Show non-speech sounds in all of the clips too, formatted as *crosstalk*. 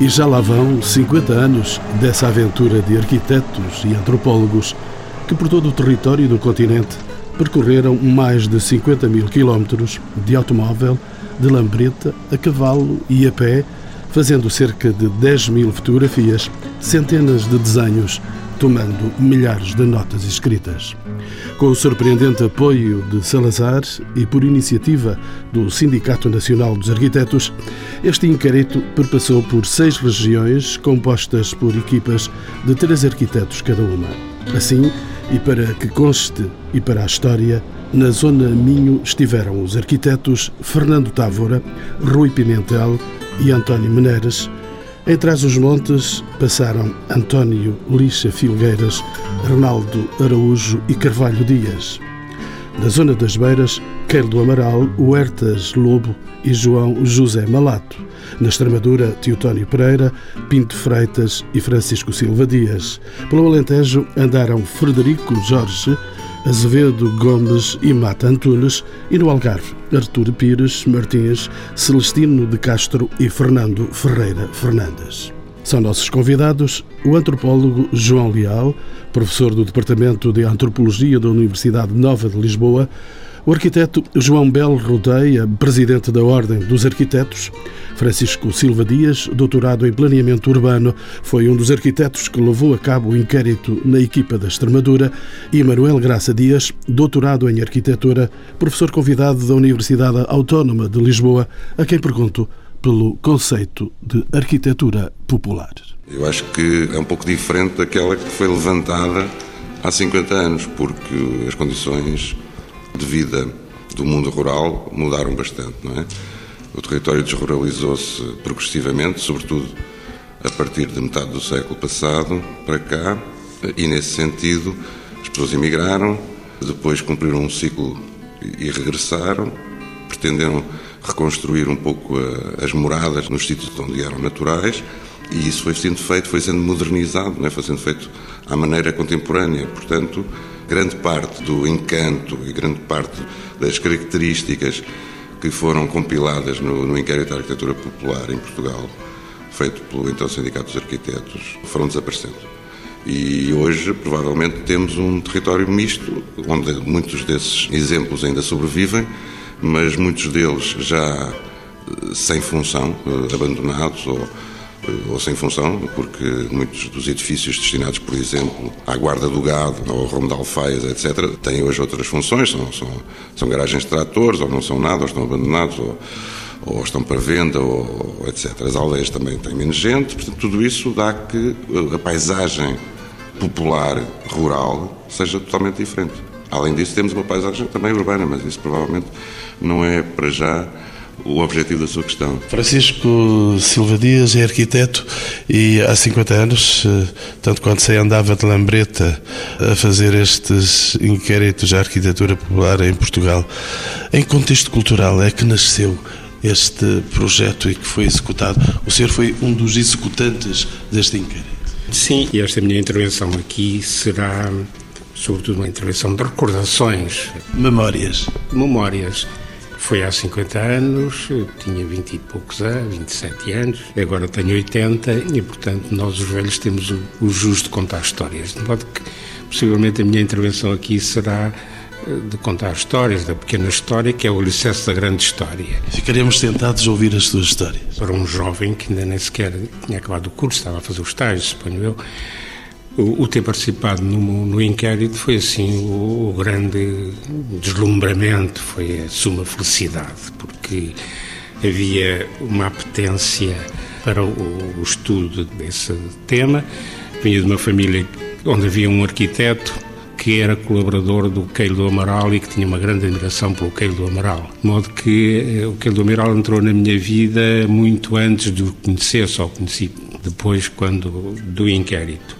E já lá vão 50 anos dessa aventura de arquitetos e antropólogos que por todo o território do continente percorreram mais de 50 mil quilómetros de automóvel, de lambreta, a cavalo e a pé, fazendo cerca de 10 mil fotografias, centenas de desenhos, tomando milhares de notas escritas. Com o surpreendente apoio de Salazar e por iniciativa do Sindicato Nacional dos Arquitetos, este inquérito perpassou por seis regiões compostas por equipas de três arquitetos cada uma. Assim, e para que conste e para a história, na zona Minho estiveram os arquitetos Fernando Távora, Rui Pimentel e António Meneiras. Em trás os montes passaram António Lixa Filgueiras, Ronaldo Araújo e Carvalho Dias. Na zona das Beiras, Queiro do Amaral, Huertas Lobo e João José Malato. Na Extremadura, Teotónio Pereira, Pinto Freitas e Francisco Silva Dias. Pelo Alentejo andaram Frederico Jorge, Azevedo Gomes e Mata Antunes, e no Algarve, Artur Pires Martins, Celestino de Castro e Fernando Ferreira Fernandes. São nossos convidados o antropólogo João Leal, professor do Departamento de Antropologia da Universidade Nova de Lisboa, o arquiteto João Belo Rodeia, presidente da Ordem dos Arquitetos, Francisco Silva Dias, doutorado em planeamento urbano, foi um dos arquitetos que levou a cabo o inquérito na equipa da Extremadura, e Manuel Graça Dias, doutorado em arquitetura, professor convidado da Universidade Autónoma de Lisboa, a quem pergunto pelo conceito de arquitetura popular. Eu acho que é um pouco diferente daquela que foi levantada há 50 anos, porque as condições de vida do mundo rural mudaram bastante, não é? O território desruralizou-se progressivamente, sobretudo a partir de metade do século passado para cá, e nesse sentido as pessoas emigraram, depois cumpriram um ciclo e regressaram, pretenderam reconstruir um pouco as moradas nos sítios onde eram naturais, e isso foi sendo feito, foi sendo modernizado, não é? foi sendo feito à maneira contemporânea. Portanto, grande parte do encanto e grande parte das características que foram compiladas no, no inquérito da arquitetura popular em Portugal, feito pelo então Sindicato dos Arquitetos, foram desaparecendo. E hoje, provavelmente, temos um território misto, onde muitos desses exemplos ainda sobrevivem, mas muitos deles já eh, sem função, eh, abandonados ou ou sem função, porque muitos dos edifícios destinados, por exemplo, à guarda do gado, ao rumo de alfaias, etc., têm hoje outras funções, são, são, são garagens de tratores, ou não são nada, ou estão abandonados, ou, ou estão para venda, ou, etc. As aldeias também têm menos gente, portanto, tudo isso dá que a paisagem popular, rural, seja totalmente diferente. Além disso, temos uma paisagem também urbana, mas isso provavelmente não é para já o objetivo da sua questão. Francisco Silva Dias é arquiteto e há 50 anos, eh, tanto quanto sei, andava de lambreta a fazer estes inquéritos à arquitetura popular em Portugal. Em contexto cultural é que nasceu este projeto e que foi executado. O senhor foi um dos executantes deste inquérito. Sim, e esta minha intervenção aqui será sobretudo uma intervenção de recordações. Memórias. Memórias. Foi há 50 anos, eu tinha 20 e poucos anos, 27 anos, agora tenho 80 e, portanto, nós os velhos temos o, o justo de contar histórias. De modo que, possivelmente, a minha intervenção aqui será eh, de contar histórias, da pequena história, que é o alicerce da grande história. Ficaremos tentados a ouvir as suas histórias. Para um jovem que ainda nem sequer tinha acabado o curso, estava a fazer o estágio, suponho eu, o, ter participado no, no, inquérito foi assim o, o, grande deslumbramento, foi a suma felicidade, porque havia uma apetência para o, o estudo desse tema. Vinha de uma família onde havia um arquiteto que era colaborador do Queiro do Amaral e que tinha uma grande admiração pelo Queiro do Amaral. De modo que eh, o Queiro do Amaral entrou na minha vida muito antes de o conhecer, só o conheci depois quando do inquérito.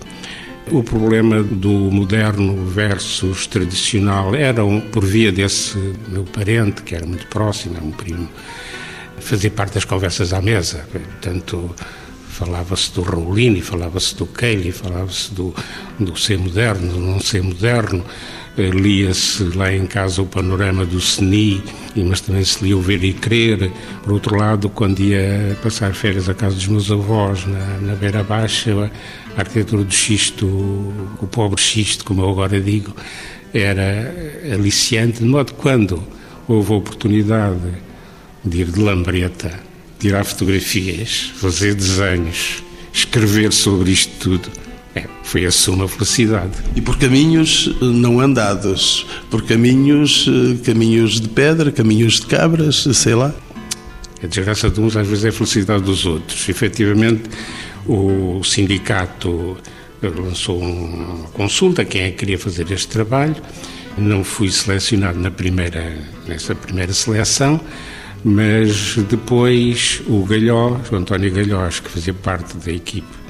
O problema do moderno versus tradicional era, um, por via desse meu parente, que era muito próximo, era um primo, fazer parte das conversas à mesa. Portanto, falava-se do Raulini, falava-se do Kelly, falava-se do, do ser moderno, do não ser moderno. lia-se lá em casa o panorama do CENI, mas também se lia o Ver e Crer. Por outro lado, quando ia passar férias à casa dos meus avós, na, na Beira Baixa, a arquitetura do xisto, o pobre xisto, como eu agora digo, era aliciante, de modo que quando houve a oportunidade de ir de lambreta, tirar fotografias, fazer desenhos, escrever sobre isto tudo, é, foi a suma felicidade. E por caminhos eh, não andados, por caminhos, eh, caminhos de pedra, caminhos de cabras, sei lá. A desgraça de uns às vezes é a felicidade dos outros. Efetivamente, o sindicato lançou uma consulta, quem é que queria fazer este trabalho. Não fui selecionado na primeira, nessa primeira seleção, mas depois o Galhós, o António Galhós, que fazia parte da equipe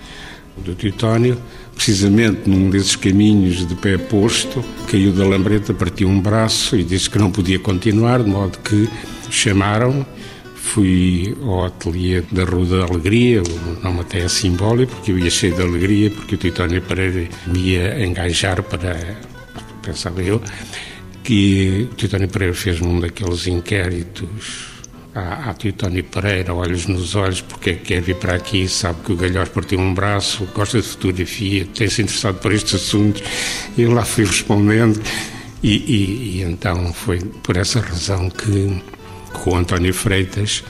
do Teutónio, precisamente num desses caminhos de pé posto, caiu da lambreta, partiu um braço e disse que não podia continuar, de modo que chamaram Fui ao ateliê da Rua da Alegria, o nome até é simbólico, porque eu ia cheio de alegria, porque o Titónio Pereira me ia engajar para, pensava eu, que o Titónio Pereira fez um daqueles inquéritos à, à Titónio Pereira, olhos nos olhos, porque é que quer vir para aqui, sabe que o Galhós partiu um braço, gosta de fotografia, tem-se interessado por estes assuntos, e lá fui respondendo, e, e, e então foi por essa razão que com o António Freitas,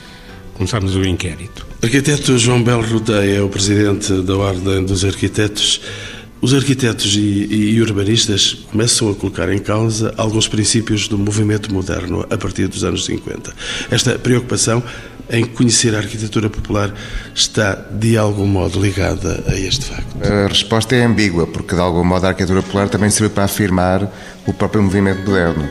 começámos o inquérito. Arquiteto João Belo Rodeia é o presidente da Ordem dos Arquitetos. Os arquitetos e, e, urbanistas começam a colocar em causa alguns princípios do movimento moderno a partir dos anos 50. Esta preocupação em conhecer a arquitetura popular está de algum modo ligada a este facto? A resposta é ambígua, porque de algum modo a arquitetura popular também serve para afirmar o próprio movimento moderno.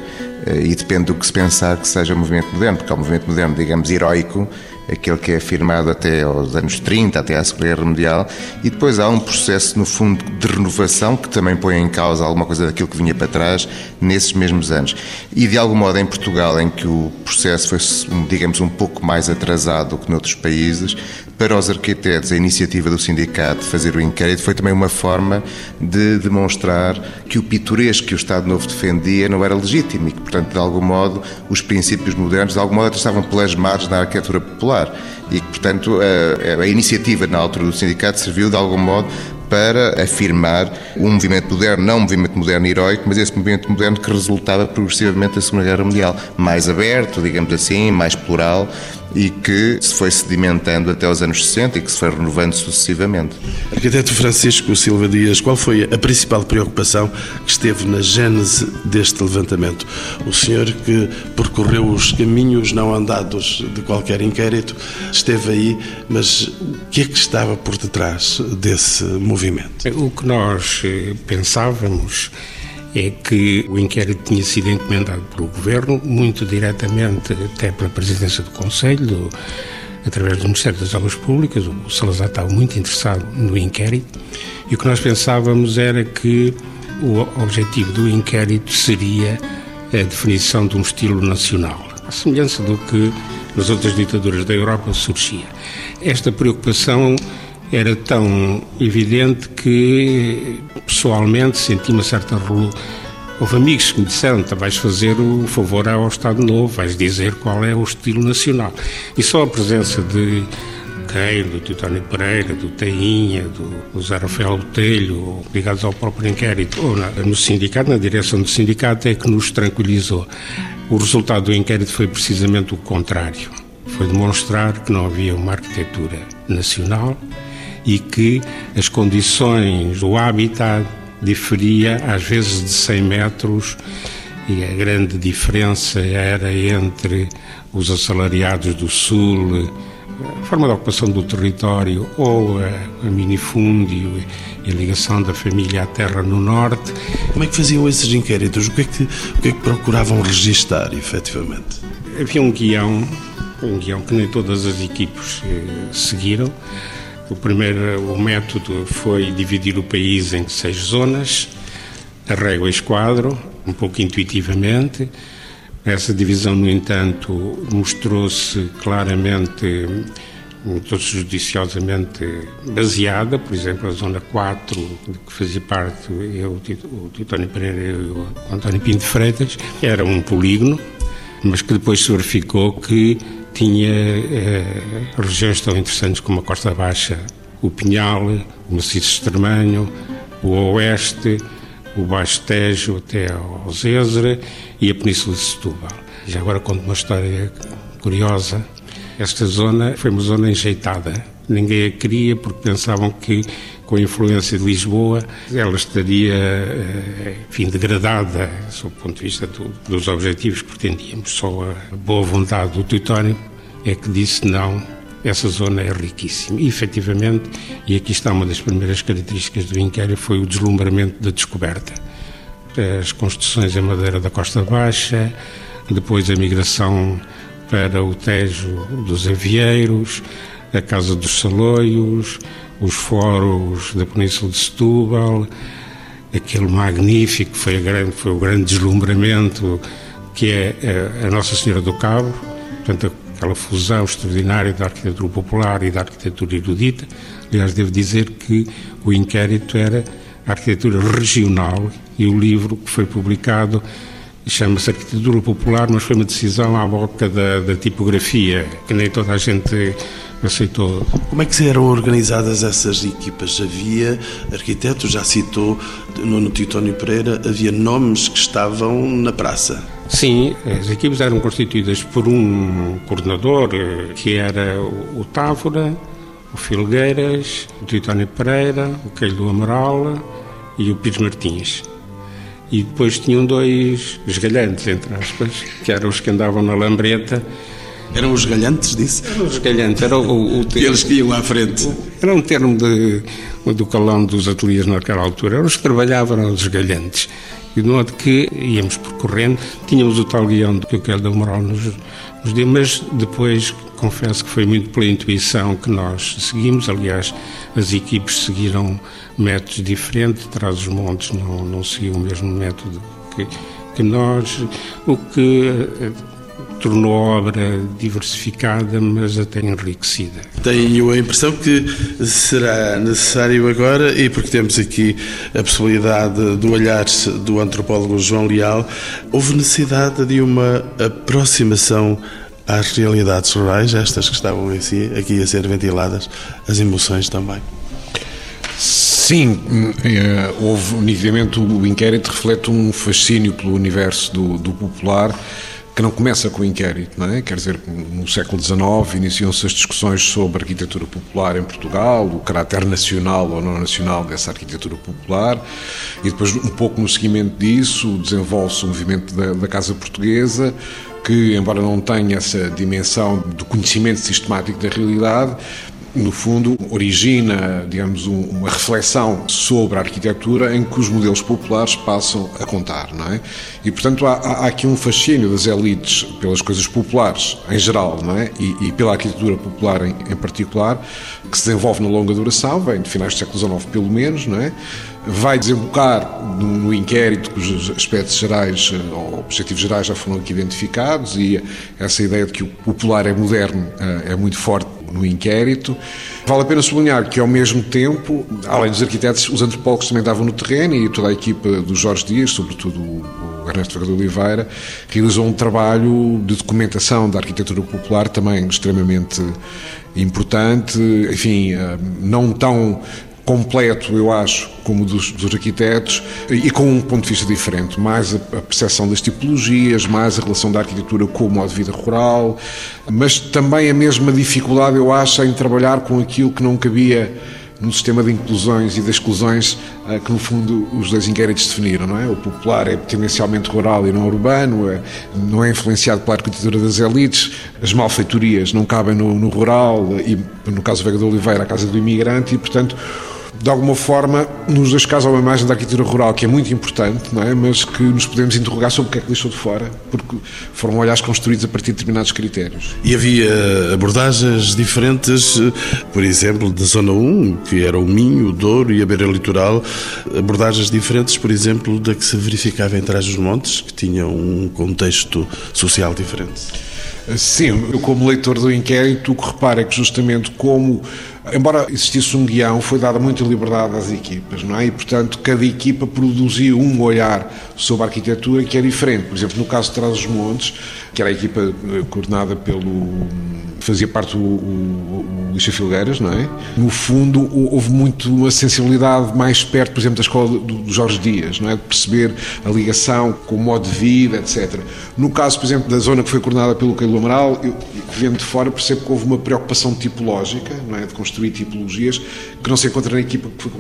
Eh, e depende do que se pensar que seja o movimento moderno, porque é um movimento moderno, digamos, heroico, aquele que é afirmado até aos anos 30, até à Segunda Guerra Mundial, e depois há um processo, no fundo, de renovação que também põe em causa alguma coisa daquilo que vinha para trás nesses mesmos anos. E de algum modo em Portugal, em que o processo foi, digamos, um pouco mais atrasado do que noutros países, para os arquitetos, a iniciativa do sindicato de fazer o inquérito foi também uma forma de demonstrar que o pitoresco que o Estado Novo defendia não era legítimo e que, portanto, de algum modo, os princípios modernos, de algum modo, estavam plasmados na arquitetura popular e que, portanto, a, a iniciativa na altura do sindicato serviu, de algum modo, para afirmar um movimento moderno, não um movimento moderno heroico, mas esse movimento moderno que resultava progressivamente da Segunda Guerra Mundial, mais aberto, digamos assim, mais plural e que se foi sedimentando até os anos 60 e que se foi renovando sucessivamente. Arquiteto Francisco Silva Dias, qual foi a principal preocupação que esteve na gênese deste levantamento? O senhor que percorreu os caminhos não andados de qualquer inquérito esteve aí, mas o que é que estava por detrás desse movimento? O que nós pensávamos é que o inquérito tinha sido encomendado pelo Governo, muito diretamente até pela Presidência do Conselho, através do Ministério das Obras Públicas. O Salazar estava muito interessado no inquérito e o que nós pensávamos era que o objetivo do inquérito seria a definição de um estilo nacional, à semelhança do que nas outras ditaduras da Europa surgia. Esta preocupação era tão evidente que pessoalmente senti uma certa Houve amigos que me disseram: que vais fazer o favor ao Estado Novo, vais dizer qual é o estilo nacional. E só a presença de Queiro, do Teutónio Pereira, do Tainha, do Zé Rafael Botelho, ligados ao próprio inquérito, ou na, no sindicato, na direção do sindicato, é que nos tranquilizou. O resultado do inquérito foi precisamente o contrário. Foi demonstrar que não havia uma arquitetura nacional, e que as condições, o habitat diferia às vezes de 100 metros e a grande diferença era entre os assalariados do Sul, a forma de ocupação do território ou a, a minifúndio e a ligação da família à terra no Norte. Como é que faziam esses inquéritos? O que é que, o que, é que procuravam registar, efetivamente? Havia um guião, um guião que nem todas as equipes eh, seguiram, o primeiro o método foi dividir o país em seis zonas, a régua esquadro, um pouco intuitivamente. Essa divisão, no entanto, mostrou-se claramente muito judiciosamente baseada, por exemplo, a Zona 4, que fazia parte eu, o Titónio Pereira e o António Pinto Freitas, era um polígono, mas que depois se verificou que tinha eh, regiões tão interessantes como a Costa Baixa, o Pinhal, o Maciço Extremanho, o Oeste, o Baixo Tejo até ao Zézere e a Península de Setúbal. Já agora conto uma história curiosa. Esta zona foi uma zona enjeitada. Ninguém a queria porque pensavam que, com a influência de Lisboa, ela estaria, eh, enfim, degradada, sob o ponto de vista do, dos objetivos que pretendíamos. Só a boa vontade do Teutónio é que disse não, essa zona é riquíssima. E, efetivamente, e aqui está uma das primeiras características do inquérito, foi o deslumbramento da descoberta. As construções em madeira da Costa Baixa, depois a migração para o Tejo dos Avieiros, a Casa dos Saloios, os foros da Península de Setúbal, aquele magnífico, foi, grande, foi o grande deslumbramento que é a Nossa Senhora do Cabo, portanto, aquela fusão extraordinária da arquitetura popular e da arquitetura erudita. Aliás, devo dizer que o inquérito era a arquitetura regional e o livro que foi publicado chama-se Arquitetura Popular, mas foi uma decisão à boca da, da, tipografia, que nem toda a gente aceitou. Como é que eram organizadas essas equipas? Havia arquitetos, já citou no Titónio Pereira, havia nomes que estavam na praça. Sim, as equipes eram constituídas por um coordenador, eh, que era o Távora, o Filgueiras, o Titónio Pereira, o Queiro do Amaral e o Pires Martins. E depois tinham dois esgalhantes, entre aspas, que eram os que andavam na lambreta. Eram os galhantes, disse? Eram os galhantes, era o, o termo, Eles que iam à frente. Era um termo de, do calão dos ateliês naquela altura. Eram os que trabalhavam, eram os galhantes. E de modo que íamos percorrendo, tínhamos o tal guião que o Quel da Moral nos, nos deu, mas depois confesso que foi muito pela intuição que nós seguimos. Aliás, as equipes seguiram métodos diferentes, traz os montes não, não seguiu o mesmo método que, que nós, o que eh, tornou a obra diversificada, mas até enriquecida. Tenho a impressão que será necessário agora, e porque temos aqui a possibilidade do olhar do antropólogo João Leal, houve necessidade de uma aproximação às realidades rurais, estas que estavam aqui a ser ventiladas, as emoções também. Sim, eh, houve nitidamente o inquérito reflete um fascínio pelo universo do, do popular que não começa com o inquérito, não é? Quer dizer, no século XIX iniciam-se as discussões sobre arquitetura popular em Portugal, o caráter nacional ou não nacional dessa arquitetura popular, e depois, um pouco no seguimento disso, desenvolve-se o movimento da, da Casa Portuguesa, que, embora não tenha essa dimensão do conhecimento sistemático da realidade, no fundo, origina, digamos, uma reflexão sobre a arquitetura em que os modelos populares passam a contar, não é? E, portanto, há, há aqui um fascínio das elites pelas coisas populares em geral, não é? E, e pela arquitetura popular em, em, particular, que se desenvolve na longa duração, vem de finais do século XIX pelo menos, não é? Vai desembocar no, inquérito cujos aspectos gerais eh, ou objetivos gerais já foram aqui identificados e essa ideia de que o popular é moderno eh, é muito forte no inquérito. Vale a pena sublinhar que, ao mesmo tempo, além dos arquitetos, os antropólogos também estavam no terreno e toda a equipa do Jorge Dias, sobretudo o Ernesto Ferreira de Oliveira, realizou um trabalho de documentação da arquitetura popular também extremamente importante, enfim, eh, não tão completo, eu acho, como dos, dos arquitetos, e com um ponto de vista diferente, mais a, a percepção das tipologias, mais a relação da arquitetura com o modo de vida rural, mas também a mesma dificuldade, eu acho, em trabalhar com aquilo que não cabia no sistema de inclusões e de exclusões eh, que, no fundo, os dois inquéritos definiram, não é? O popular é potencialmente rural e não urbano, é, não é influenciado pela arquitetura das elites, as malfeitorias não cabem no, no rural e, no caso do Vega de Oliveira, a casa do imigrante e, portanto, de alguma forma, nos dois casos há uma imagem da arquitetura rural que é muito importante, não é? mas que nos podemos interrogar sobre o que é que deixou de fora, porque foram olhares construídos a partir de determinados critérios. E havia abordagens diferentes, por exemplo, da Zona 1, que era o Minho, o Douro e a Beira Litoral, abordagens diferentes, por exemplo, da que se verificava em Trás dos Montes, que tinha um contexto social diferente. Sim, eu como leitor do inquérito, o que reparo é que justamente como embora existisse um guião, foi dada muita liberdade às equipas, não é? E, portanto, cada equipa produzia um olhar sobre a arquitetura que é diferente. Por exemplo, no caso de Trás-os-Montes, que era a equipa eh, coordenada pelo fazia parte o, o, Lixa Filgueiras, não é? No fundo, houve muito uma sensibilidade mais perto, por exemplo, da escola do, Jorge Dias, não é? De perceber a ligação com o modo de vida, etc. No caso, por exemplo, da zona que foi coordenada pelo Cailo Amaral, eu, vendo de fora, percebo que houve uma preocupação tipológica, não é? De construir tipologias que não se encontra na equipa que foi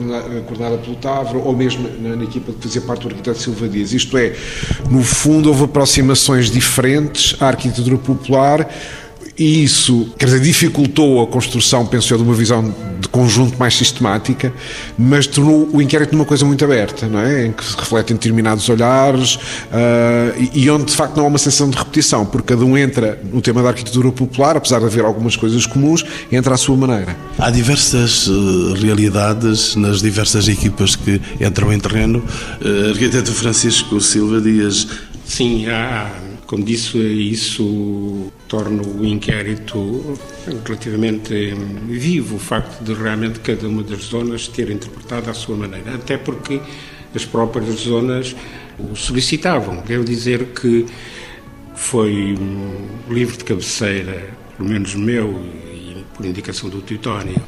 coordenada pelo Tavro ou mesmo na, na equipa que fazia parte do arquiteto Silva Dias. Isto é, no fundo, houve aproximações diferentes à arquitetura popular e isso, quer dizer, dificultou a construção, penso eu, de uma visão de conjunto mais sistemática, mas tornou o inquérito numa coisa muito aberta, não é? Em que se refletem determinados olhares uh, e, e, onde de facto não há uma sensação de repetição, porque cada um entra no tema da arquitetura popular, apesar de haver algumas coisas comuns, entra à sua maneira. Há diversas uh, realidades nas diversas equipas que entram em terreno. Uh, arquiteto Francisco Silva Dias. Sim, há como disse, isso torna o inquérito relativamente vivo, o facto de realmente cada uma das zonas ter interpretado à sua maneira, até porque as próprias zonas o solicitavam. Devo dizer que foi um livro de cabeceira, pelo menos meu e por indicação do Teutónio,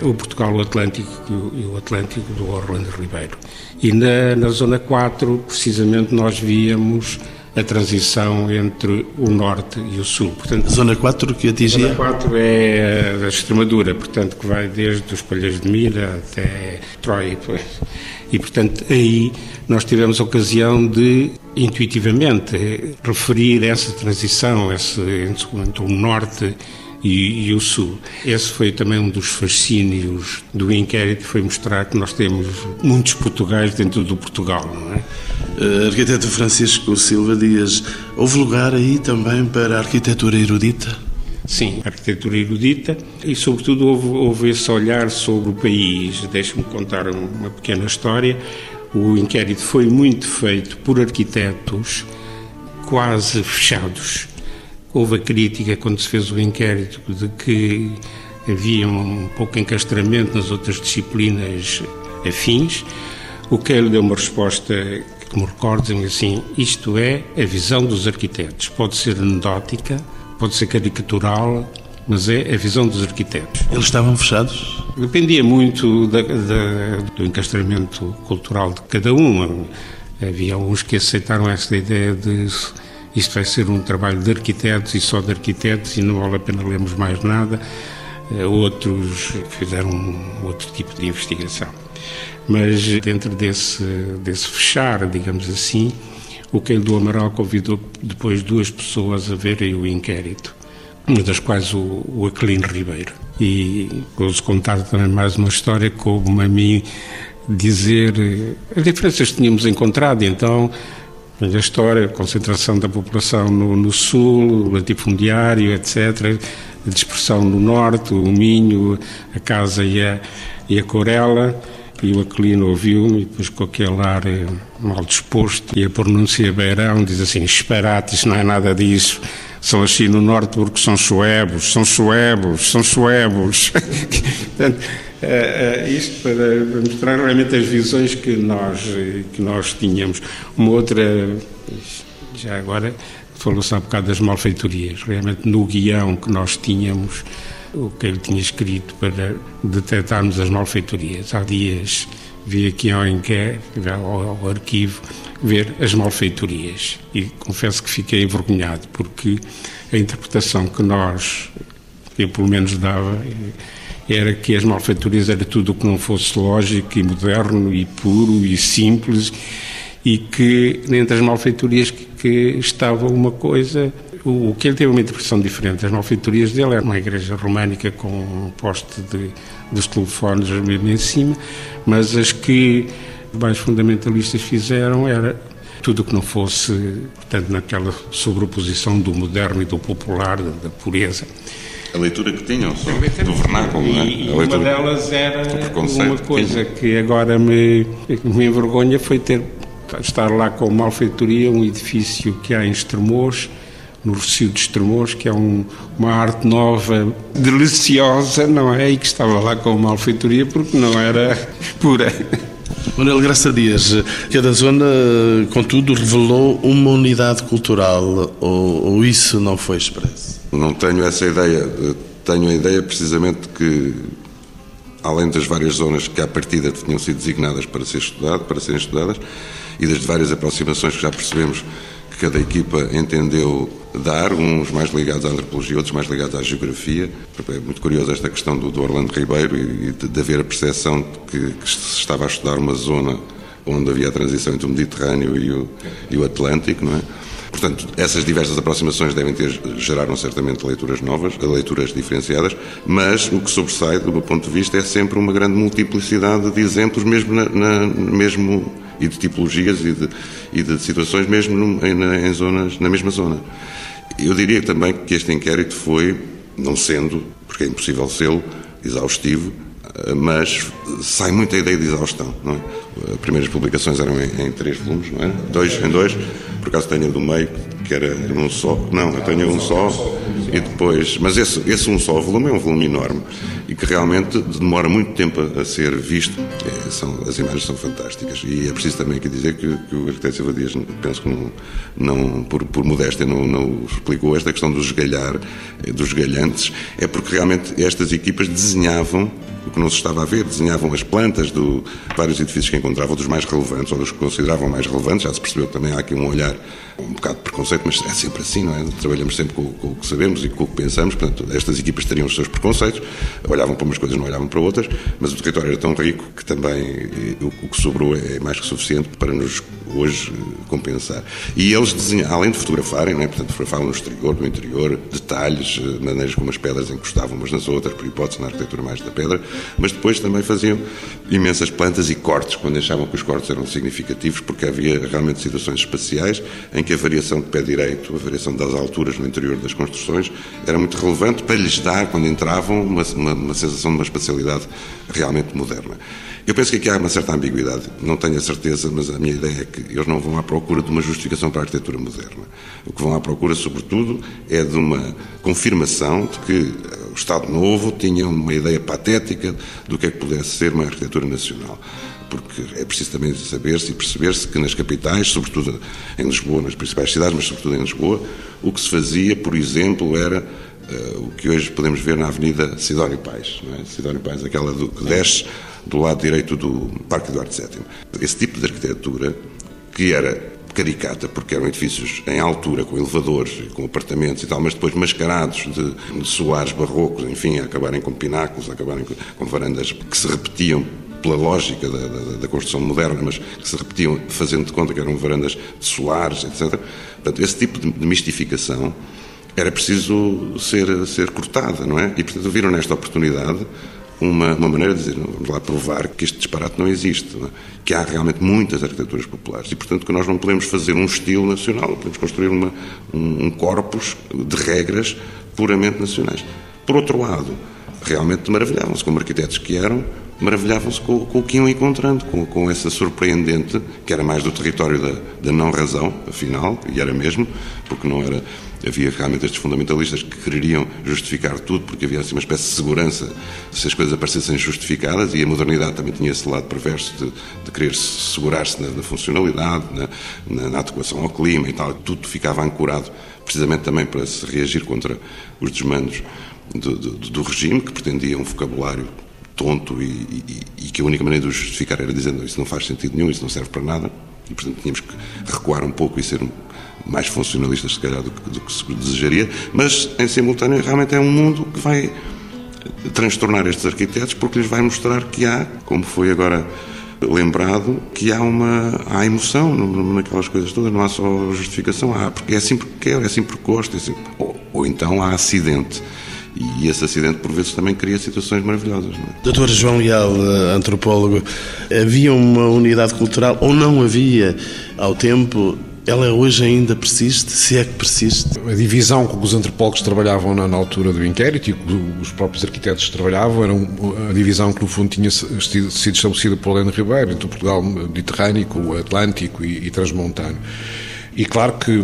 o Portugal Atlântico e o Atlântico do Orlando Ribeiro. E na, na Zona 4, precisamente, nós víamos a transição entre o norte e o sul. Portanto, zona 4 que atingia? Zona 4 é a Extremadura, portanto, que vai desde os Palheiros de Mira até Troia. E, portanto, aí nós tivemos a ocasião de, intuitivamente, referir essa transição esse, entre o norte e, e, o Sul. Esse foi também um dos fascínios do inquérito, foi mostrar que nós temos muitos Portugais dentro do Portugal, não é? Uh, arquiteto Francisco Silva Dias, houve lugar aí também para a arquitetura erudita? Sim, arquitetura erudita e, sobretudo, houve, houve esse olhar sobre o país. Deixe-me contar uma pequena história. O inquérito foi muito feito por arquitetos quase fechados Houve a crítica quando se fez o inquérito de que havia um pouco encastramento nas outras disciplinas afins. O ele deu uma resposta que me recordo, assim, isto é a visão dos arquitetos. Pode ser anedótica, pode ser caricatural, mas é a visão dos arquitetos. Eles estavam fechados? Dependia muito da, da, do encastramento cultural de cada um. Havia uns que aceitaram essa ideia de isto vai ser um trabalho de arquitetos e só de arquitetos e não vale a pena lermos mais nada. Eh, outros fizeram um outro tipo de investigação. Mas dentro desse, desse fechar, digamos assim, o Queiro do Amaral convidou depois duas pessoas a verem o inquérito, uma das quais o, o Aquilino Ribeiro. E vou-vos contar também mais uma história como a mim dizer eh, as diferenças que tínhamos encontrado, então a história, a concentração da população no, no sul, o latifundiário, etc., a dispersão no norte, o Minho, a Casa e a, e a Corela, e o Aquilino ouviu-me e depois com aquele ar eh, mal disposto e a pronúncia beirão diz assim, disparate, isso não é nada disso são assim no norte porque são suebos, são suebos, são suebos. *laughs* Portanto, uh, uh, isto para mostrar realmente as visões que nós, que nós tínhamos. Uma outra, já agora, falou-se há bocado das malfeitorias. Realmente, no guião que nós tínhamos, o que ele tinha escrito para detectarmos as malfeitorias. Há dias vi aqui ao inquérito, ao, ao arquivo, ver as malfeitorias. E confesso que fiquei envergonhado, porque a interpretação que nós, eu pelo menos dava, era que as malfeitorias era tudo o que não fosse lógico e moderno e puro e simples e que entre as malfeitorias que, que estava uma coisa o, que ele teve uma interpretação diferente as malfeitorias dele era uma igreja românica com um poste de, dos telefones mesmo em cima mas as que mais fundamentalistas fizeram era tudo o que não fosse, portanto, naquela sobreposição do moderno e do popular, da pureza. A leitura que tinham do vernáculo, não é? E uma delas era uma coisa que agora me, me envergonha foi ter estar lá com malfeitoria um edifício que há em Estremoz, no Recio de Estremoz, que é um, uma arte nova, deliciosa, não é? E que estava lá com uma alfeitoria porque não era *laughs* pura. Manuel Graça Dias, cada zona, contudo, revelou uma unidade cultural, ou, ou isso não foi expresso? Não tenho essa ideia. Tenho a ideia precisamente que, além das várias zonas que à partida tinham sido designadas para, ser estudado, para serem estudadas, e das várias aproximações que já percebemos que cada equipa entendeu dar, uns mais ligados à antropologia, outros mais ligados à geografia. É muito curioso esta questão do, do Orlando Ribeiro e de, de haver a percepção que, que, se estava a estudar uma zona onde havia a transição entre o Mediterrâneo e o, e o Atlântico, não é? Portanto, essas diversas aproximações devem ter, geraram certamente leituras novas, leituras diferenciadas, mas o que sobressai, do meu ponto de vista, é sempre uma grande multiplicidade de exemplos, mesmo, na, na mesmo e de tipologias e de, e de situações, mesmo em, em zonas, na mesma zona. Eu diria também que este inquérito foi, não sendo, porque é impossível sê-lo, exaustivo, mas sai muita ideia de exaustão. Não é? As primeiras publicações eram em, em, três volumes, não é? Dois em dois, por acaso tenho a do meio, que era um só. Não, eu tenho um só e depois. Mas esse, esse um só volume é um volume enorme e que realmente demora muito tempo a, ser visto. É, são, as imagens são fantásticas. E é preciso também aqui dizer que, que o arquiteto Silva Dias, penso que não, não por, por modéstia, não, não explicou esta questão do esgalhar, dos galhantes, é porque realmente estas equipas desenhavam o que não se estava a ver. Desenhavam as plantas de vários edifícios que encontravam, dos mais relevantes ou dos que consideravam mais relevantes. Já se percebeu que também há aqui um olhar, um bocado de preconceito, mas é sempre assim, não é? Trabalhamos sempre com, com o que sabemos e com o que pensamos. Portanto, estas equipas teriam os seus preconceitos, olhavam para umas coisas, não olhavam para outras, mas o território era tão rico que também o, o que sobrou é mais que suficiente para nos hoje compensar. E eles desenham, além de fotografarem, não é? portanto, fotografavam no exterior, no interior, detalhes, eh, maneiras como as pedras encostavam umas nas outras, por hipótese na arquitetura mais da pedra, mas depois também faziam imensas plantas e cortes, quando achavam que os cortes eram significativos, porque havia realmente situações espaciais em que a variação de pé direito, a variação das alturas no interior das construções, era muito relevante para lhes dar, quando entravam, uma, uma, uma sensação de uma espacialidade realmente moderna. Eu penso que aqui há uma certa ambiguidade, não tenho a certeza, mas a minha ideia é que eles não vão à procura de uma justificação para a arquitetura moderna. O que vão à procura, sobretudo, é de uma confirmação de que o Estado Novo tinha uma ideia patética do que é que pudesse ser uma arquitetura nacional porque é preciso também saber-se e perceber-se que nas capitais, sobretudo em Lisboa, nas principais cidades, mas sobretudo em Lisboa, o que se fazia, por exemplo, era uh, o que hoje podemos ver na Avenida Sidónio Pais. É? Sidónio Pais, aquela do, que desce do lado direito do Parque Eduardo VII. Esse tipo de arquitetura, que era caricata, porque eram edifícios em altura, com elevadores, com apartamentos e tal, mas depois mascarados de, de soares barrocos, enfim, a acabarem com pináculos, a acabarem com, com varandas que se repetiam pela lógica da, da, da, construção moderna, mas que se repetiam fazendo de conta que eram varandas solares, etc. Portanto, esse tipo de, de mistificação era preciso ser, ser cortada, não é? E, portanto, viram nesta oportunidade uma, uma maneira de dizer, vamos lá provar que este disparate não existe, não é? que há realmente muitas arquiteturas populares e, portanto, que nós não podemos fazer um estilo nacional, podemos construir uma, um, um corpus de regras puramente nacionais. Por outro lado, realmente maravilhavam-se como arquitetos que eram, maravilhavam-se com, com, o que iam encontrando, com, com, essa surpreendente, que era mais do território da, da não-razão, afinal, e era mesmo, porque não era havia realmente estes fundamentalistas que queriam justificar tudo, porque havia assim uma espécie de segurança se as coisas aparecessem justificadas, e a modernidade também tinha esse lado perverso de, de querer segurar-se na, na, funcionalidade, na, na, na, adequação ao clima e tal. Tudo ficava ancorado, precisamente também para se reagir contra os desmandos do, do, do regime, que pretendia um vocabulário tonto e, e, e, que a única maneira de o justificar era dizendo isso não faz sentido nenhum, isso não serve para nada, e portanto tínhamos que recuar um pouco e ser mais funcionalistas, se calhar, do que, do que se desejaria, mas em simultâneo realmente é um mundo que vai transtornar estes arquitetos porque lhes vai mostrar que há, como foi agora lembrado, que há uma há emoção naquelas coisas todas, não há só justificação, há, porque é assim porque quer, é assim porque gosta, é assim, ou, ou então há acidente. E esse acidente, por vezes, também cria situações maravilhosas. Não é? Doutor João Leal, antropólogo, havia uma unidade cultural ou não havia ao tempo ela hoje ainda persiste, se é que persiste? A divisão com que os antropólogos trabalhavam na, na altura do inquérito e que os próprios arquitetos trabalhavam era a divisão que, no fundo, tinha sido estabelecida por Helena Ribeiro entre o Portugal mediterrâneo, o Atlântico e, e transmontano. E claro que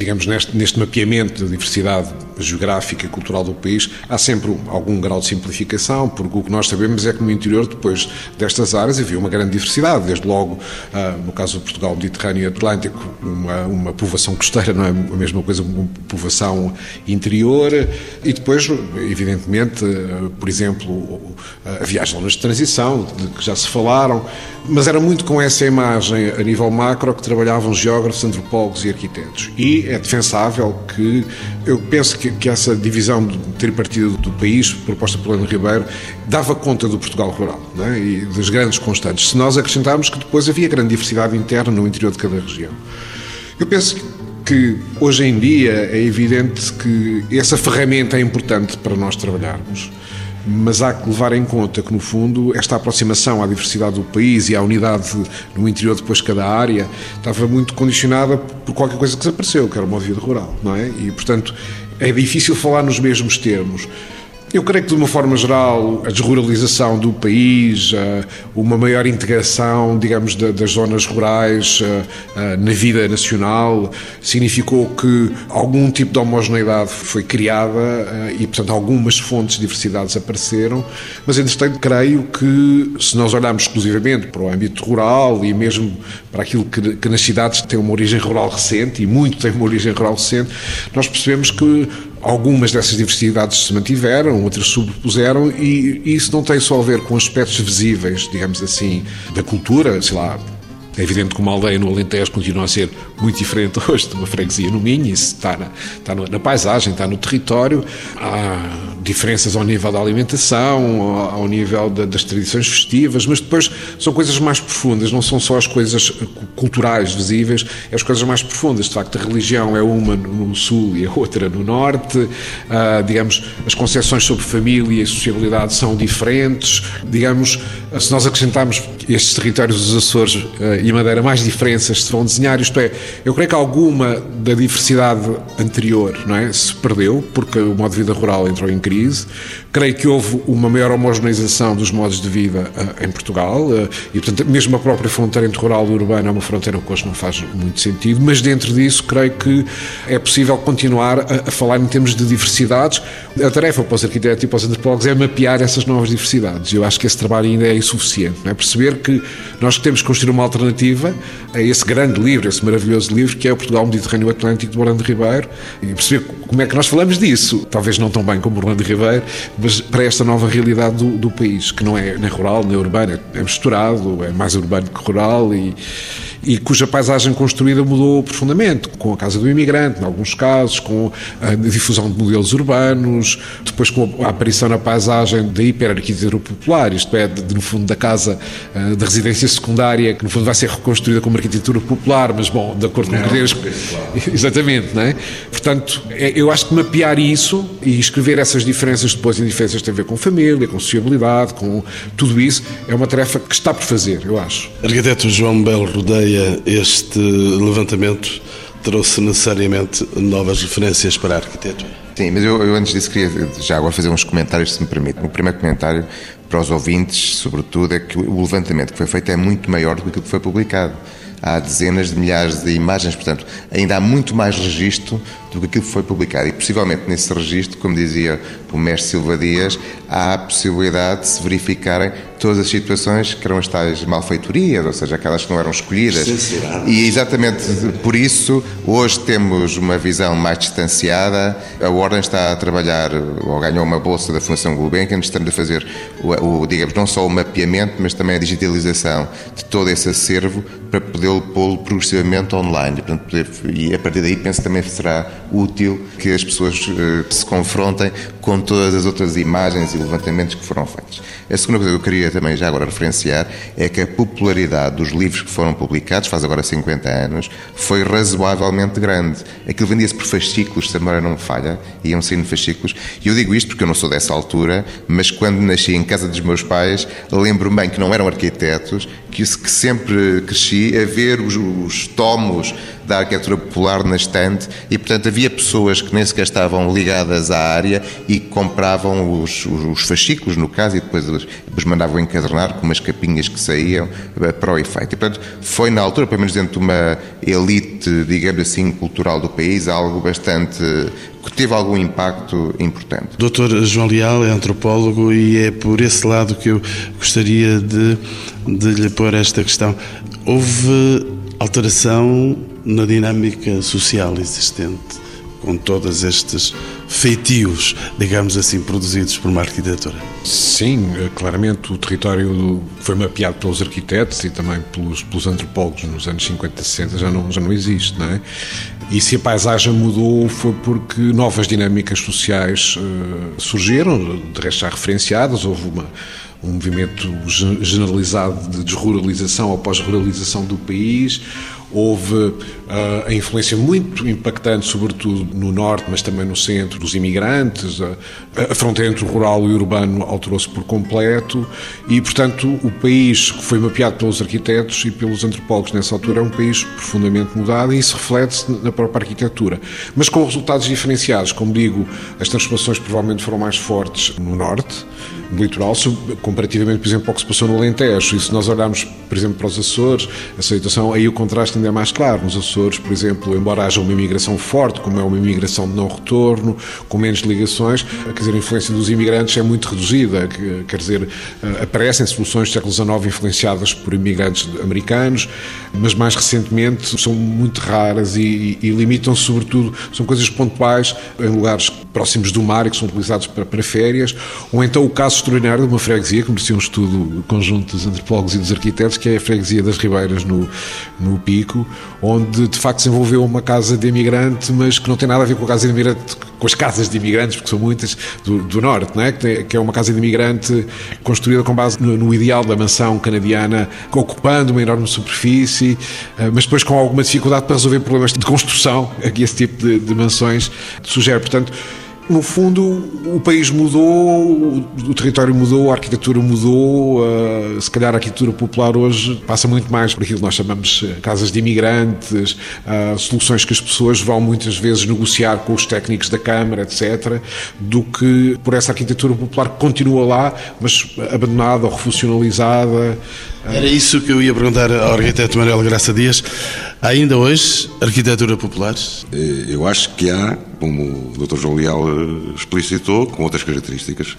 digamos, neste, neste mapeamento da diversidade geográfica e cultural do país, há sempre algum grau de simplificação, porque o que nós sabemos é que no interior, depois destas áreas, havia uma grande diversidade, desde logo, ah, no caso do Portugal Mediterrâneo e Atlântico, uma, uma povoação costeira, não é a mesma coisa, uma povoação interior, e depois, evidentemente, ah, por exemplo, havia as zonas de transição, de que já se falaram, mas era muito com essa imagem a nível macro que trabalhavam geógrafos, antropólogos e arquitetos. E é defensável que, eu penso que, que essa divisão tripartida do país, proposta por Helena Ribeiro, dava conta do Portugal rural é? e das grandes constantes. Se nós acrescentarmos que depois havia grande diversidade interna no interior de cada região. Eu penso que hoje em dia é evidente que essa ferramenta é importante para nós trabalharmos mas há que levar em conta que, no fundo, esta aproximação à diversidade do país e à unidade no interior depois de cada área estava muito condicionada por qualquer coisa que desapareceu, que era o vida rural, não é? E, portanto, é difícil falar nos mesmos termos. Eu creio que, de uma forma geral, a desruralização do país, eh, uma maior integração, digamos, das zonas rurais eh, eh, na vida nacional, significou que algum tipo de homogeneidade foi criada e, portanto, algumas fontes de diversidades apareceram, mas, entretanto, creio que, se nós olharmos exclusivamente para o âmbito rural e mesmo para aquilo que nas cidades tem uma origem rural recente, e muito tem uma origem rural recente, nós percebemos que Algumas dessas diversidades se mantiveram, outras sobrepuseram, e isso não tem só a ver com aspectos visíveis, digamos assim, da cultura, sei lá, é evidente que uma aldeia no Alentejo continua a ser muito diferente *laughs* hoje de uma freguesia no Minho, isso está na, está na paisagem, está no território. Há diferenças ao nível da alimentação, ao nível das tradições festivas, mas depois são coisas mais profundas, não são só as coisas culturais visíveis, é as coisas mais profundas. De facto, a religião é uma no sul e a outra no norte, uh, digamos, as concepções sobre família e sociabilidade são diferentes, digamos, se nós acrescentarmos estes territórios dos Açores uh, e Madeira, mais diferenças se vão desenhar, isto é, eu creio que alguma da diversidade anterior não é, se perdeu, porque o modo de vida rural entrou em crise. Creio que houve uma maior homogeneização dos modos de vida uh, em Portugal uh, e, portanto, mesmo a própria fronteira entre rural e urbano é uma fronteira que hoje não faz muito sentido, mas dentro disso creio que é possível continuar a, a falar em termos de diversidades. A tarefa para os arquitetos e para os antropólogos é mapear essas novas diversidades. Eu acho que esse trabalho ainda é insuficiente. É? Perceber que nós temos que construir uma alternativa a esse grande livro, esse maravilhoso livro que é o Portugal Mediterrâneo Atlântico de Orlando Ribeiro e perceber como é que nós falamos disso. Talvez não tão bem como Orlando Ribeiro, para esta nova realidade do, do país, que não é nem rural nem urbano, é misturado, é mais urbano que rural e e cuja paisagem construída mudou profundamente, com a Casa do Imigrante, em alguns casos, com a difusão de modelos urbanos, depois com a aparição na paisagem da hiperarquitetura popular, isto é, de, no fundo da casa uh, de residência secundária, que no fundo vai ser reconstruída como arquitetura popular, mas bom, de acordo com não, critérios. *laughs* Exatamente, não é? Portanto, é, eu acho que mapear isso e escrever essas diferenças depois, e diferenças têm a ver com família, com sociabilidade, com tudo isso, é uma tarefa que está por fazer, eu acho. Arquiteto João Belo Rodeio este levantamento trouxe necessariamente novas referências para a arquitetura? Sim, mas eu, eu, antes disso queria já agora fazer uns comentários, se me permite. O primeiro comentário para os ouvintes, sobretudo, é que o levantamento que foi feito é muito maior do que aquilo que foi publicado há dezenas de milhares de imagens, portanto, ainda há muito mais registro do que aquilo que foi publicado. E possivelmente nesse registro, como dizia o mestre Silva Dias, há a possibilidade de se verificarem todas as situações que eram as tais malfeitorias, ou seja, aquelas que não eram escolhidas. E exatamente por isso, hoje temos uma visão mais distanciada. A Ordem está a trabalhar, ou ganhou uma bolsa da Fundação Gulbenkian, estamos a fazer, o, o, digamos, não só o mapeamento, mas também a digitalização de todo esse acervo para poder pô-lo progressivamente online. E, portanto, poder, e a partir daí penso também será útil que as pessoas uh, se confrontem com todas as outras imagens e levantamentos que foram feitos. A segunda coisa que eu queria também já agora referenciar é que a popularidade dos livros que foram publicados, faz agora 50 anos, foi razoavelmente grande. Aquilo vendia-se por fascículos, se a memória não me falha, iam saindo fascículos. E eu digo isto porque eu não sou dessa altura, mas quando nasci em casa dos meus pais, lembro-me bem que não eram arquitetos, que, que sempre cresci a ver os, os tomos da arquitetura popular na estante e, portanto, havia pessoas que nem sequer estavam ligadas à área e compravam os, os, os fascículos, no caso, e depois os mandavam encadernar com umas capinhas que saíam eh, para o efeito. E, portanto, foi na altura, pelo menos dentro de uma elite, digamos assim, cultural do país, algo bastante que teve algum impacto importante. Doutor João Leal é antropólogo e é por esse lado que eu gostaria de, de lhe pôr esta questão. Houve alteração na dinâmica social existente com todos estes feitios, digamos assim, produzidos por uma arquitetura? Sim, claramente o território foi mapeado pelos arquitetos e também pelos, pelos antropólogos nos anos 50, 60, já não, já não existe, não é? E se a paisagem mudou foi porque novas dinâmicas sociais uh, surgiram, de resto já referenciadas, houve uma, um movimento generalizado de desruralização ou pós-ruralização do país, Houve uh, a influência muito impactante, sobretudo no norte, mas também no centro, dos imigrantes. A, a fronteira entre o rural e o urbano alterou-se por completo e, portanto, o país que foi mapeado pelos arquitetos e pelos antropólogos nessa altura é um país profundamente mudado e isso reflete-se na própria arquitetura. Mas com resultados diferenciados. Como digo, as transformações provavelmente foram mais fortes no norte, no litoral, comparativamente, por exemplo, ao que se passou no Alentejo. E se nós olharmos, por exemplo, para os Açores, a situação, aí o contraste ainda é mais claro. Nos Açores, por exemplo, embora haja uma imigração forte, como é uma imigração de não retorno, com menos ligações, quer dizer, a influência dos imigrantes é muito reduzida. Quer dizer, eh, aparecem soluções do século XIX influenciadas por imigrantes americanos, mas mais recentemente são muito raras e, e, e limitam-se, sobretudo, são coisas pontuais em lugares próximos do mar e que são utilizados para, para férias, ou então o caso extraordinário de uma freguesia, que merecia um estudo conjunto dos antropólogos e dos arquitetos, que é a freguesia das Ribeiras, no, no Pico, onde de facto se desenvolveu uma casa de imigrante, mas que não tem nada a ver com a casa de imigrante, com as casas de imigrantes, porque são muitas, do, do Norte, não é? Que, tem, que, é uma casa de imigrante construída com base no, no, ideal da mansão canadiana, ocupando uma enorme superfície, eh, mas depois com alguma dificuldade para resolver problemas de construção, que *laughs* esse tipo de, de mansões sugere. Portanto, no fundo, o país mudou, o território mudou, a arquitetura mudou. Se calhar a arquitetura popular hoje passa muito mais por aquilo que nós chamamos eh, casas de imigrantes, soluções que as pessoas vão muitas vezes negociar com os técnicos da Câmara, etc., do que por essa arquitetura popular que continua lá, mas abandonada ou refuncionalizada. Era isso que eu ia perguntar ao arquiteto Manuel Graça Dias. Ainda hoje, arquitetura popular? Eh, eu acho que há, como o Dr. João Leal eh, explicitou, com outras características.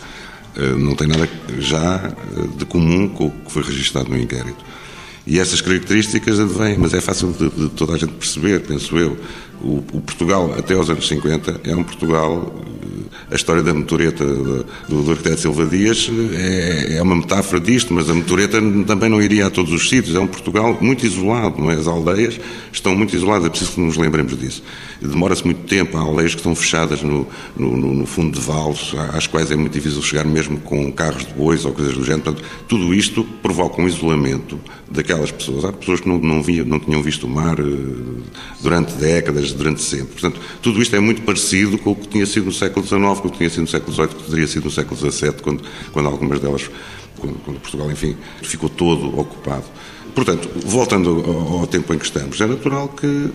Eh, não tem nada já de comum com o que foi registado no inquérito. E essas características advêm, mas é fácil de, de toda a gente perceber, penso eu. O, o, Portugal, até aos anos 50, é um Portugal a história da motoreta do, do arquiteto Silva Dias é, é, uma metáfora disto, mas a motoreta também não iria a todos os sítios. É um Portugal muito isolado, não é? As aldeias estão muito isoladas, é preciso que nos lembremos disso. Demora-se muito tempo, há aldeias que estão fechadas no, no, no fundo de vales, às quais é muito difícil chegar mesmo com carros de bois ou coisas do género. Portanto, tudo isto provoca um isolamento daquelas pessoas. Há pessoas que não, não, via, não tinham visto o mar eh, durante décadas, durante sempre. Portanto, tudo isto é muito parecido com o que tinha sido no século XIX, que tinha sido no século XVIII, que teria sido no século XVII, quando, quando algumas delas, quando, quando Portugal, enfim, ficou todo ocupado. Portanto, voltando ao, ao tempo em que estamos, é natural que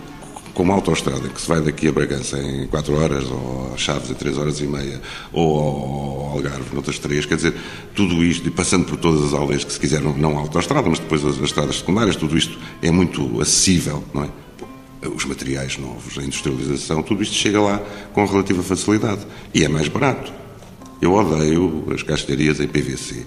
com uma autoestrada que se vai daqui a Bragança em 4 horas, ou a Chaves em 3 horas e meia, ou ao Algarve noutras 3, quer dizer, tudo isto, e passando por todas as aldeias que se quiseram, não a autoestrada, mas depois as, as estradas secundárias, tudo isto é muito acessível, não é? Os materiais novos, a industrialização, tudo isto chega lá com relativa facilidade e é mais barato. Eu odeio as castelharias em PVC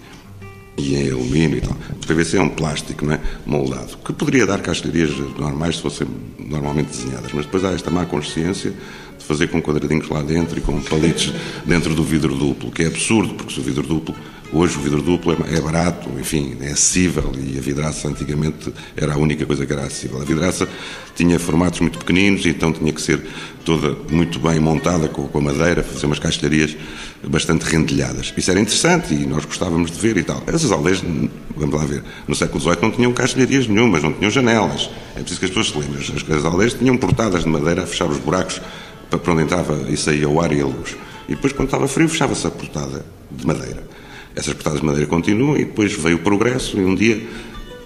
e em alumínio e tal. O PVC é um plástico, não é? Moldado, que poderia dar castelharias normais se fossem normalmente desenhadas, mas depois há esta má consciência de fazer com quadradinhos lá dentro e com palitos dentro do vidro duplo, que é absurdo, porque se o vidro duplo Hoje o vidro duplo é, é barato, enfim, é acessível e a vidraça antigamente era a única coisa que era acessível. A vidraça tinha formatos muito pequeninos, então tinha que ser toda muito bem montada com, a madeira, fazer umas castelharias bastante rendilhadas. Isso era interessante e nós gostávamos de ver e tal. Essas aldeias, vamos lá ver, no século XVIII não tinham castelharias nenhumas, não tinham janelas. É preciso que as pessoas se lembrem. As, as aldeias tinham portadas de madeira a fechar os buracos para onde entrava e saía o ar e a luz. E depois, quando estava frio, fechava-se a portada de madeira. Essas portadas de madeira continuam e depois veio o progresso e um dia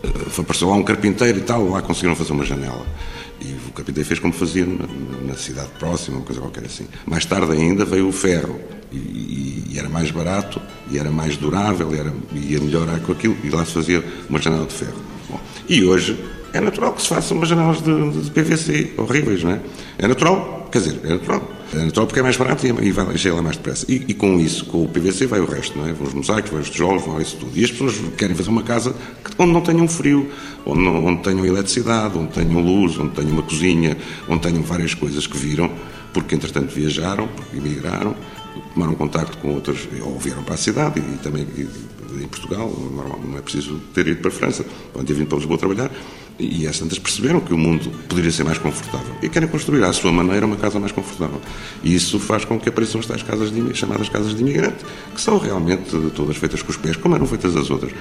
Uh, apareceu lá um carpinteiro e tal, lá conseguiram fazer uma janela. E o carpinteiro fez como fazia na, na cidade próxima, uma coisa qualquer assim. Mais tarde ainda veio o ferro, e, e, e era mais barato, e era mais durável, e era, ia melhorar com aquilo, e lá se fazia uma janela de ferro. Bom, e hoje é natural que se façam umas janelas de, de PVC horríveis, não é? É natural, quer dizer, é natural. É porque é mais barato e vai chegar lá mais depressa. E, e, com isso, com o PVC, vai o resto, não é? Vão os mosaicos, vão os tijolos, vão isso tudo. E as pessoas querem fazer uma casa onde não tenham frio, onde, não, onde tenham eletricidade, onde tenham luz, onde tenham uma cozinha, onde tenham várias coisas que viram, porque entretanto viajaram, porque emigraram, tomaram contacto com outras, ou vieram para a cidade e, e também e, em Portugal, não é preciso ter ido para a França, podem ter vindo para Lisboa trabalhar, e as tantas perceberam que o mundo poderia ser mais confortável e querem construir à sua maneira uma casa mais confortável. E isso faz com que apareçam estas casas de, chamadas casas de imigrante, que são realmente todas feitas com os pés, como eram feitas as outras.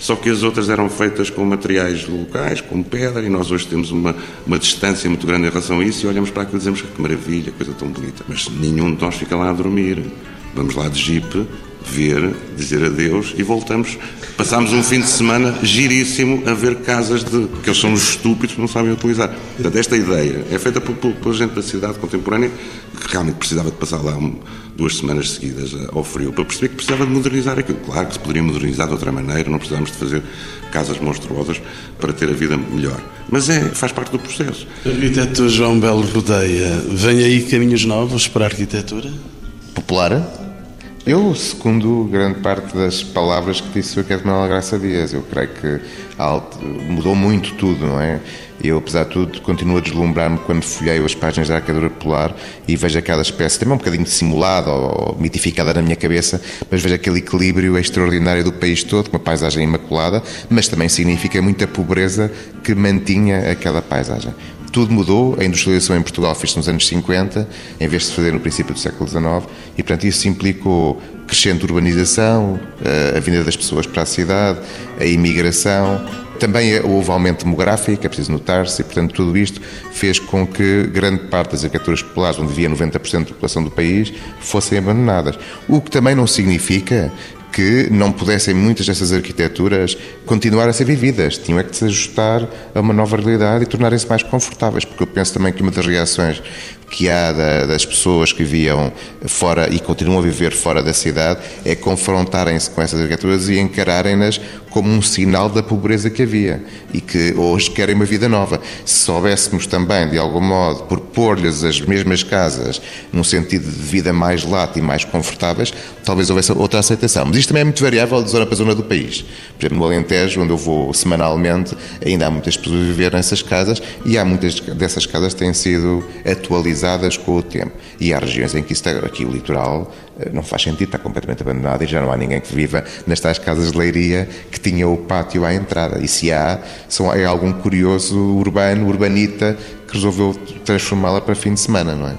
Só que as outras eram feitas com materiais locais, com pedra, e nós hoje temos uma, uma distância muito grande em relação a isso e olhamos para aquilo e dizemos que maravilha, coisa tão bonita. Mas nenhum de nós fica lá a dormir. Vamos lá de jipe ver, dizer adeus e voltamos. Passámos um fim de semana giríssimo a ver casas de que eles são os estúpidos que não sabem utilizar. Portanto, esta ideia é feita por, por, por gente da cidade contemporânea que realmente precisava de passar lá um, duas semanas seguidas ao frio para perceber que precisava de modernizar aquilo. Claro que se poderia modernizar de outra maneira, não precisávamos de fazer casas monstruosas para ter a vida melhor. Mas é, faz parte do processo. Arquiteto João Belo Rodeia, vem aí caminhos novos para a arquitetura? Popular? Eu, segundo grande parte das palavras que disse o Manuel Graça Dias, eu creio que mudou muito tudo, não é? Eu, apesar de tudo, continuo a deslumbrar-me quando folheio as páginas da Arquitetura Polar e vejo aquela espécie, também um bocadinho simulada ou mitificada na minha cabeça, mas vejo aquele equilíbrio extraordinário do país todo, com uma paisagem imaculada, mas também significa muita pobreza que mantinha aquela paisagem. Tudo mudou, a industrialização em Portugal fez-se nos anos 50, em vez de se fazer no princípio do século XIX, e portanto isso implicou crescente urbanização, eh, a vinda das pessoas para a cidade, a imigração, também houve aumento demográfico, é preciso notar-se, e portanto tudo isto fez com que grande parte das arquiteturas populares, onde vivia 90% da população do país, fossem abandonadas. O que também não significa que não pudessem muitas dessas arquiteturas continuar a ser vividas. Tinham é que se ajustar a uma nova realidade e tornarem-se mais confortáveis, porque eu penso também que uma das reações que há das pessoas que viviam fora e continuam a viver fora da cidade é confrontarem-se com essas arquiteturas e encararem-nas como um sinal da pobreza que havia e que hoje querem uma vida nova. Se soubéssemos também, de algum modo, propor-lhes as mesmas casas num sentido de vida mais lato e mais confortáveis, talvez houvesse outra aceitação. Mas isto também é muito variável de zona para zona do país. Por exemplo, no Alentejo, onde eu vou semanalmente, ainda há muitas pessoas a viver nessas casas e há muitas dessas casas que têm sido atualizadas com o tempo. E há regiões em que isso está, aqui o litoral eh, não faz sentido, está completamente abandonado e já não há ninguém que viva nas tais casas de leiria que tinha o pátio à entrada. E se há, são, é algum curioso urbano, urbanita, que resolveu transformá-la para fim de semana, não é?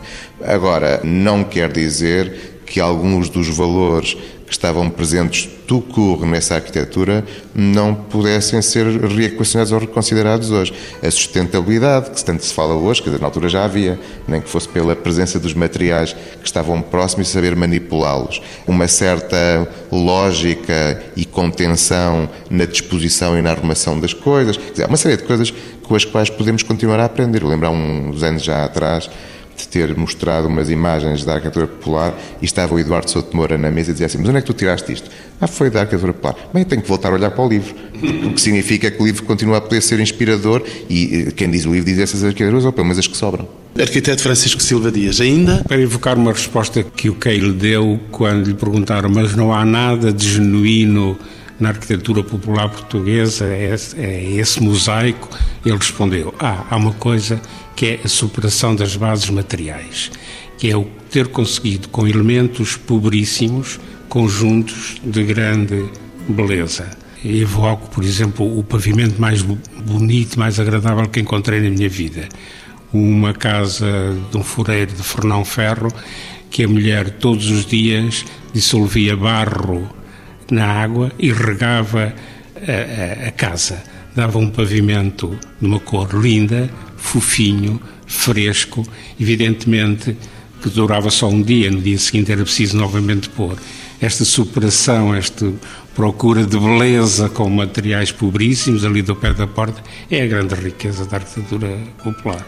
Agora, não quer dizer que alguns dos valores que estavam presentes do curro nessa arquitetura não pudessem ser reequacionados ou reconsiderados hoje. A sustentabilidade, que tanto se fala hoje, que na altura já havia, nem que fosse pela presença dos materiais que estavam próximos e saber manipulá-los. Uma certa lógica e contenção na disposição e na arrumação das coisas. Quer dizer, uma série de coisas com as quais podemos continuar a aprender. Há uns anos já atrás de ter mostrado umas imagens da arquitetura popular e estava o Eduardo Souto Moura na mesa e dizia assim, mas onde é que tu tiraste isto? Ah, foi da arquitetura popular. Bem, tenho que voltar a olhar para o livro, *laughs* o que significa que o livro continua a poder ser inspirador e eh, quem diz o livro diz essas arquiteturas, ou pelo menos as que sobram. Arquiteto Francisco Silva Dias, ainda? Para evocar uma resposta que o Kay lhe deu quando lhe perguntaram, mas não há nada de genuíno na arquitetura popular portuguesa, é, é esse mosaico, ele respondeu: Ah, há uma coisa que é a superação das bases materiais, que é o ter conseguido, com elementos pobríssimos, conjuntos de grande beleza. Evoco, por exemplo, o pavimento mais bonito, mais agradável que encontrei na minha vida. Uma casa de um fureiro de Fernão Ferro, que a mulher todos os dias dissolvia barro na água e regava a, a, a casa. Dava um pavimento de uma cor linda, fofinho, fresco, evidentemente que durava só um dia, no dia seguinte era preciso novamente pôr. esta superação, esta procura de beleza com materiais pobríssimos ali do pé da porta, é a grande riqueza da arquitetura popular.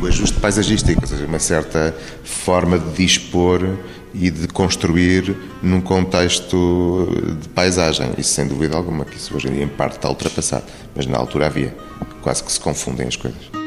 O ajuste paisagístico, ou seja, uma certa forma de dispor e de construir num contexto de paisagem. Isso sem dúvida alguma, que isso hoje em dia em parte está ultrapassado, mas na altura havia. Quase que se confundem as coisas.